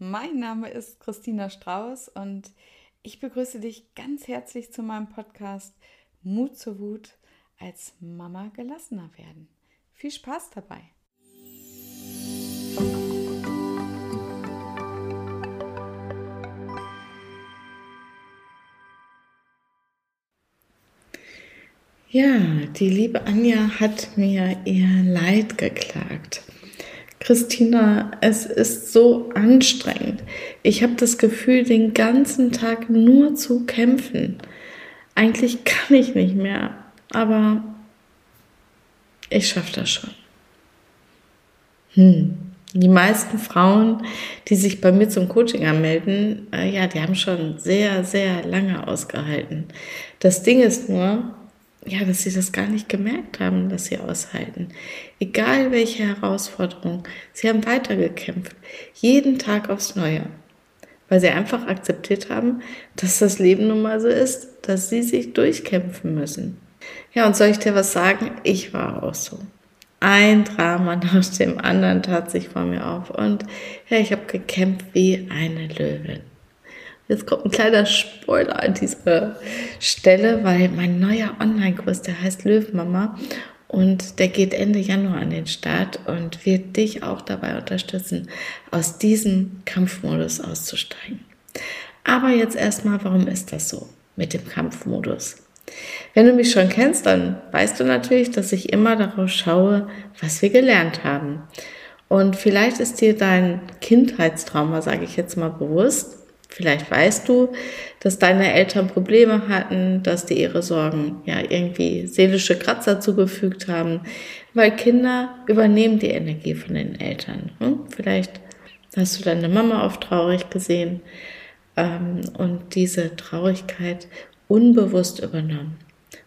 mein Name ist Christina Strauß und ich begrüße dich ganz herzlich zu meinem Podcast Mut zur Wut als Mama gelassener werden. Viel Spaß dabei! Ja, die liebe Anja hat mir ihr Leid geklagt. Christina, es ist so anstrengend. Ich habe das Gefühl, den ganzen Tag nur zu kämpfen. Eigentlich kann ich nicht mehr, aber ich schaffe das schon. Hm. Die meisten Frauen, die sich bei mir zum Coaching anmelden, äh, ja, die haben schon sehr, sehr lange ausgehalten. Das Ding ist nur, ja, dass sie das gar nicht gemerkt haben, dass sie aushalten. Egal welche Herausforderung, sie haben weitergekämpft. Jeden Tag aufs Neue. Weil sie einfach akzeptiert haben, dass das Leben nun mal so ist, dass sie sich durchkämpfen müssen. Ja, und soll ich dir was sagen? Ich war auch so. Ein Drama nach dem anderen tat sich vor mir auf. Und ja, ich habe gekämpft wie eine Löwin. Jetzt kommt ein kleiner Spoiler an dieser Stelle, weil mein neuer Online-Kurs, der heißt Löwenmama und der geht Ende Januar an den Start und wird dich auch dabei unterstützen, aus diesem Kampfmodus auszusteigen. Aber jetzt erstmal, warum ist das so mit dem Kampfmodus? Wenn du mich schon kennst, dann weißt du natürlich, dass ich immer darauf schaue, was wir gelernt haben. Und vielleicht ist dir dein Kindheitstrauma, sage ich jetzt mal bewusst, Vielleicht weißt du, dass deine Eltern Probleme hatten, dass die ihre Sorgen ja irgendwie seelische Kratzer zugefügt haben, weil Kinder übernehmen die Energie von den Eltern. Hm? Vielleicht hast du deine Mama oft traurig gesehen ähm, und diese Traurigkeit unbewusst übernommen.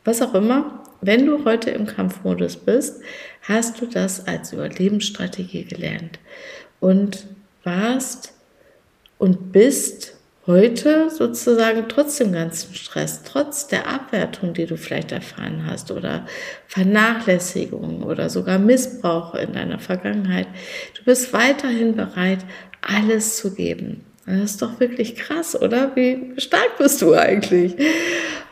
Was auch immer, wenn du heute im Kampfmodus bist, hast du das als Überlebensstrategie gelernt und warst und bist heute sozusagen trotz dem ganzen Stress, trotz der Abwertung, die du vielleicht erfahren hast oder Vernachlässigung oder sogar Missbrauch in deiner Vergangenheit, du bist weiterhin bereit, alles zu geben. Das ist doch wirklich krass, oder? Wie stark bist du eigentlich?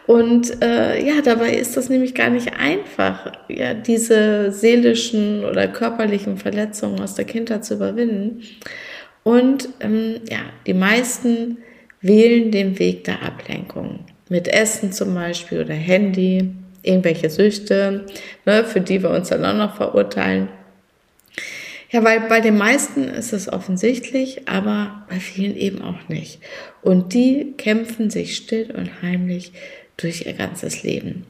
Und äh, ja, dabei ist das nämlich gar nicht einfach, ja, diese seelischen oder körperlichen Verletzungen aus der Kindheit zu überwinden. Und ähm, ja, die meisten wählen den Weg der Ablenkung. Mit Essen zum Beispiel oder Handy, irgendwelche Süchte, ne, für die wir uns dann auch noch verurteilen. Ja, weil bei den meisten ist es offensichtlich, aber bei vielen eben auch nicht. Und die kämpfen sich still und heimlich durch ihr ganzes Leben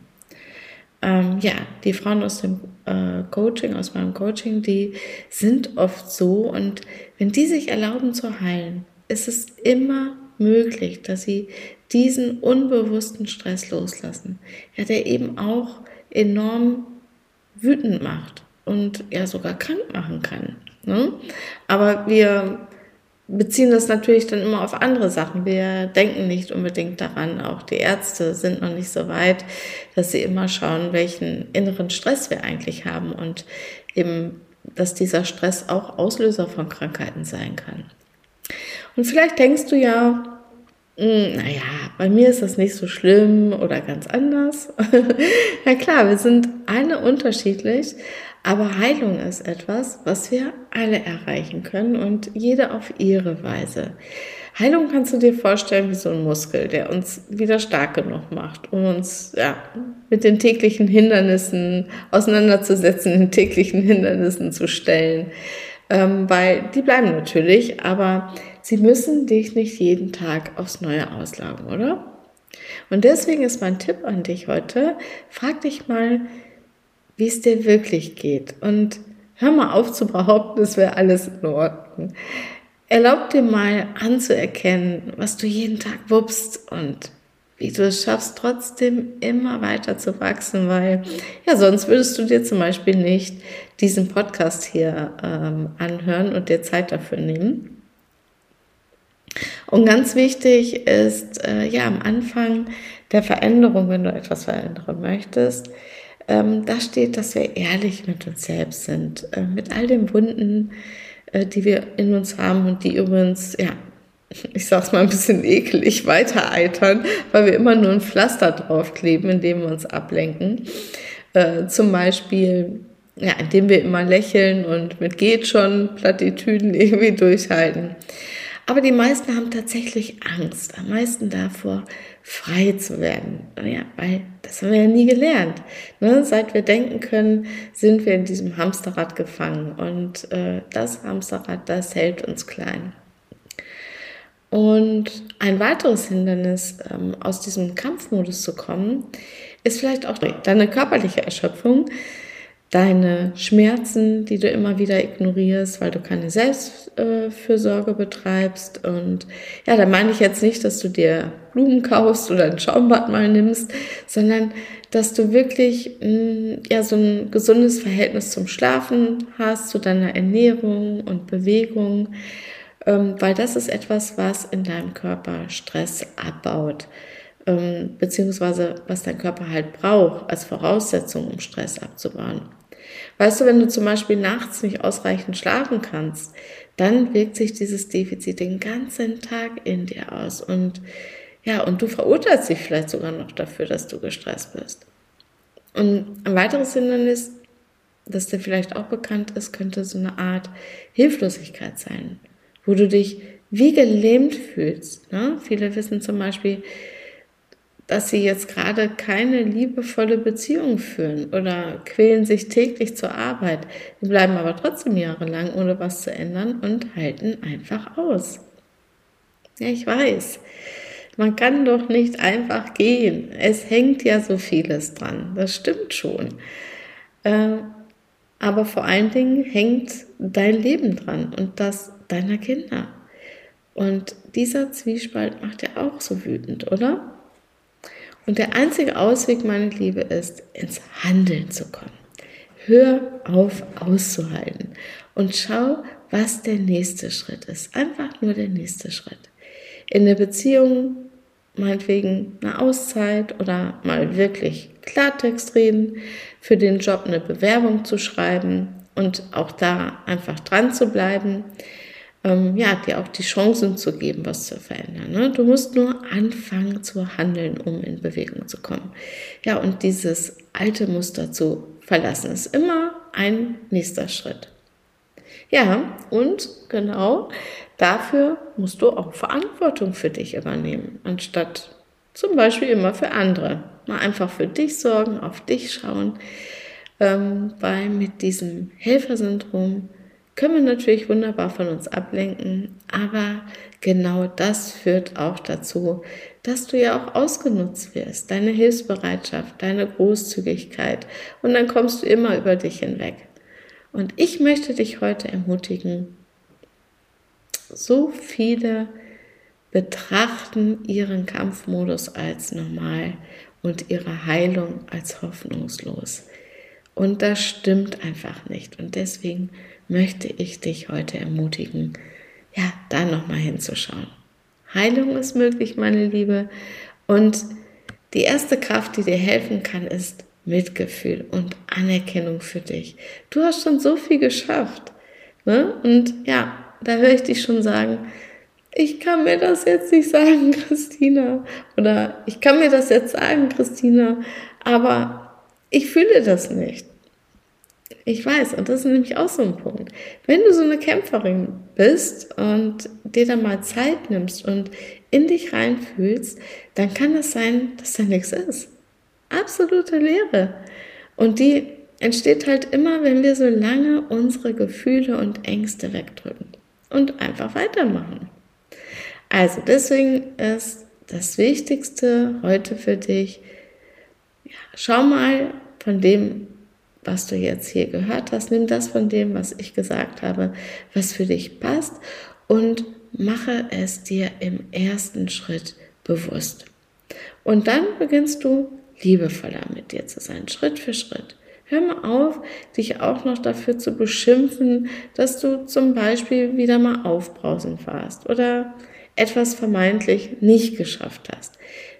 ähm, ja, die Frauen aus dem äh, Coaching, aus meinem Coaching, die sind oft so und wenn die sich erlauben zu heilen, ist es immer möglich, dass sie diesen unbewussten Stress loslassen, ja, der eben auch enorm wütend macht und ja sogar krank machen kann. Ne? Aber wir beziehen das natürlich dann immer auf andere Sachen. Wir denken nicht unbedingt daran. Auch die Ärzte sind noch nicht so weit, dass sie immer schauen, welchen inneren Stress wir eigentlich haben und eben, dass dieser Stress auch Auslöser von Krankheiten sein kann. Und vielleicht denkst du ja, hm, naja, bei mir ist das nicht so schlimm oder ganz anders. ja klar, wir sind alle unterschiedlich, aber Heilung ist etwas, was wir alle erreichen können und jede auf ihre Weise. Heilung kannst du dir vorstellen wie so ein Muskel, der uns wieder stark genug macht, um uns ja, mit den täglichen Hindernissen auseinanderzusetzen, den täglichen Hindernissen zu stellen. Ähm, weil die bleiben natürlich, aber sie müssen dich nicht jeden Tag aufs Neue auslagen, oder? Und deswegen ist mein Tipp an dich heute, frag dich mal, wie es dir wirklich geht. Und hör mal auf zu behaupten, es wäre alles in Ordnung. Erlaub dir mal anzuerkennen, was du jeden Tag wuppst und wie du es schaffst, trotzdem immer weiter zu wachsen, weil ja, sonst würdest du dir zum Beispiel nicht diesen Podcast hier ähm, anhören und dir Zeit dafür nehmen. Und ganz wichtig ist, äh, ja, am Anfang der Veränderung, wenn du etwas verändern möchtest, ähm, da steht, dass wir ehrlich mit uns selbst sind, äh, mit all den Wunden, äh, die wir in uns haben und die übrigens, ja, ich sag's mal ein bisschen ekelig, weiter eitern, weil wir immer nur ein Pflaster draufkleben, indem wir uns ablenken. Äh, zum Beispiel, ja, indem wir immer lächeln und mit geht schon Plattitüden irgendwie durchhalten. Aber die meisten haben tatsächlich Angst, am meisten davor, frei zu werden. Ja, weil das haben wir ja nie gelernt. Ne? Seit wir denken können, sind wir in diesem Hamsterrad gefangen. Und äh, das Hamsterrad, das hält uns klein. Und ein weiteres Hindernis, ähm, aus diesem Kampfmodus zu kommen, ist vielleicht auch deine körperliche Erschöpfung deine Schmerzen, die du immer wieder ignorierst, weil du keine Selbstfürsorge betreibst. Und ja, da meine ich jetzt nicht, dass du dir Blumen kaufst oder ein Schaumbad mal nimmst, sondern dass du wirklich mm, ja so ein gesundes Verhältnis zum Schlafen hast, zu deiner Ernährung und Bewegung, ähm, weil das ist etwas, was in deinem Körper Stress abbaut ähm, beziehungsweise was dein Körper halt braucht als Voraussetzung, um Stress abzubauen. Weißt du, wenn du zum Beispiel nachts nicht ausreichend schlafen kannst, dann wirkt sich dieses Defizit den ganzen Tag in dir aus und ja, und du verurteilst dich vielleicht sogar noch dafür, dass du gestresst bist. Und ein weiteres Hindernis, das dir vielleicht auch bekannt ist, könnte so eine Art Hilflosigkeit sein, wo du dich wie gelähmt fühlst. Ne? Viele wissen zum Beispiel, dass sie jetzt gerade keine liebevolle Beziehung führen oder quälen sich täglich zur Arbeit. Die bleiben aber trotzdem jahrelang ohne was zu ändern und halten einfach aus. Ja, ich weiß. Man kann doch nicht einfach gehen. Es hängt ja so vieles dran. Das stimmt schon. Äh, aber vor allen Dingen hängt dein Leben dran und das deiner Kinder. Und dieser Zwiespalt macht ja auch so wütend, oder? Und der einzige Ausweg, meine Liebe, ist, ins Handeln zu kommen. Hör auf auszuhalten und schau, was der nächste Schritt ist. Einfach nur der nächste Schritt. In der Beziehung meinetwegen eine Auszeit oder mal wirklich Klartext reden, für den Job eine Bewerbung zu schreiben und auch da einfach dran zu bleiben ähm, ja, dir auch die Chancen zu geben, was zu verändern. Ne? Du musst nur anfangen zu handeln, um in Bewegung zu kommen. Ja, und dieses alte Muster zu verlassen ist immer ein nächster Schritt. Ja, und genau dafür musst du auch Verantwortung für dich übernehmen, anstatt zum Beispiel immer für andere. Mal einfach für dich sorgen, auf dich schauen, ähm, weil mit diesem Helfersyndrom können wir natürlich wunderbar von uns ablenken, aber genau das führt auch dazu, dass du ja auch ausgenutzt wirst, deine Hilfsbereitschaft, deine Großzügigkeit und dann kommst du immer über dich hinweg. Und ich möchte dich heute ermutigen, so viele betrachten ihren Kampfmodus als normal und ihre Heilung als hoffnungslos. Und das stimmt einfach nicht. Und deswegen möchte ich dich heute ermutigen, ja, da nochmal hinzuschauen. Heilung ist möglich, meine Liebe. Und die erste Kraft, die dir helfen kann, ist Mitgefühl und Anerkennung für dich. Du hast schon so viel geschafft. Ne? Und ja, da höre ich dich schon sagen, ich kann mir das jetzt nicht sagen, Christina. Oder ich kann mir das jetzt sagen, Christina, aber ich fühle das nicht. Ich weiß, und das ist nämlich auch so ein Punkt. Wenn du so eine Kämpferin bist und dir dann mal Zeit nimmst und in dich reinfühlst, dann kann es sein, dass da nichts ist. Absolute Leere. Und die entsteht halt immer, wenn wir so lange unsere Gefühle und Ängste wegdrücken und einfach weitermachen. Also deswegen ist das Wichtigste heute für dich, ja, schau mal von dem, was du jetzt hier gehört hast. Nimm das von dem, was ich gesagt habe, was für dich passt und mache es dir im ersten Schritt bewusst. Und dann beginnst du liebevoller mit dir zu sein, Schritt für Schritt. Hör mal auf, dich auch noch dafür zu beschimpfen, dass du zum Beispiel wieder mal aufbrausen warst oder etwas vermeintlich nicht geschafft hast.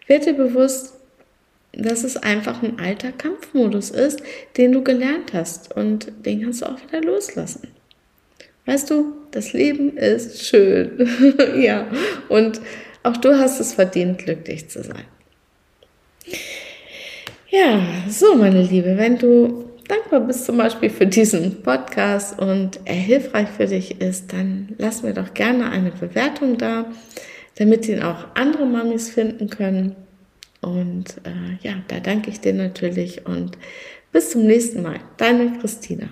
Werd dir bewusst, dass es einfach ein alter Kampfmodus ist, den du gelernt hast und den kannst du auch wieder loslassen. Weißt du, das Leben ist schön. ja, und auch du hast es verdient, glücklich zu sein. Ja, so meine Liebe, wenn du dankbar bist zum Beispiel für diesen Podcast und er hilfreich für dich ist, dann lass mir doch gerne eine Bewertung da, damit ihn auch andere Mamis finden können. Und äh, ja, da danke ich dir natürlich und bis zum nächsten Mal. Deine Christina.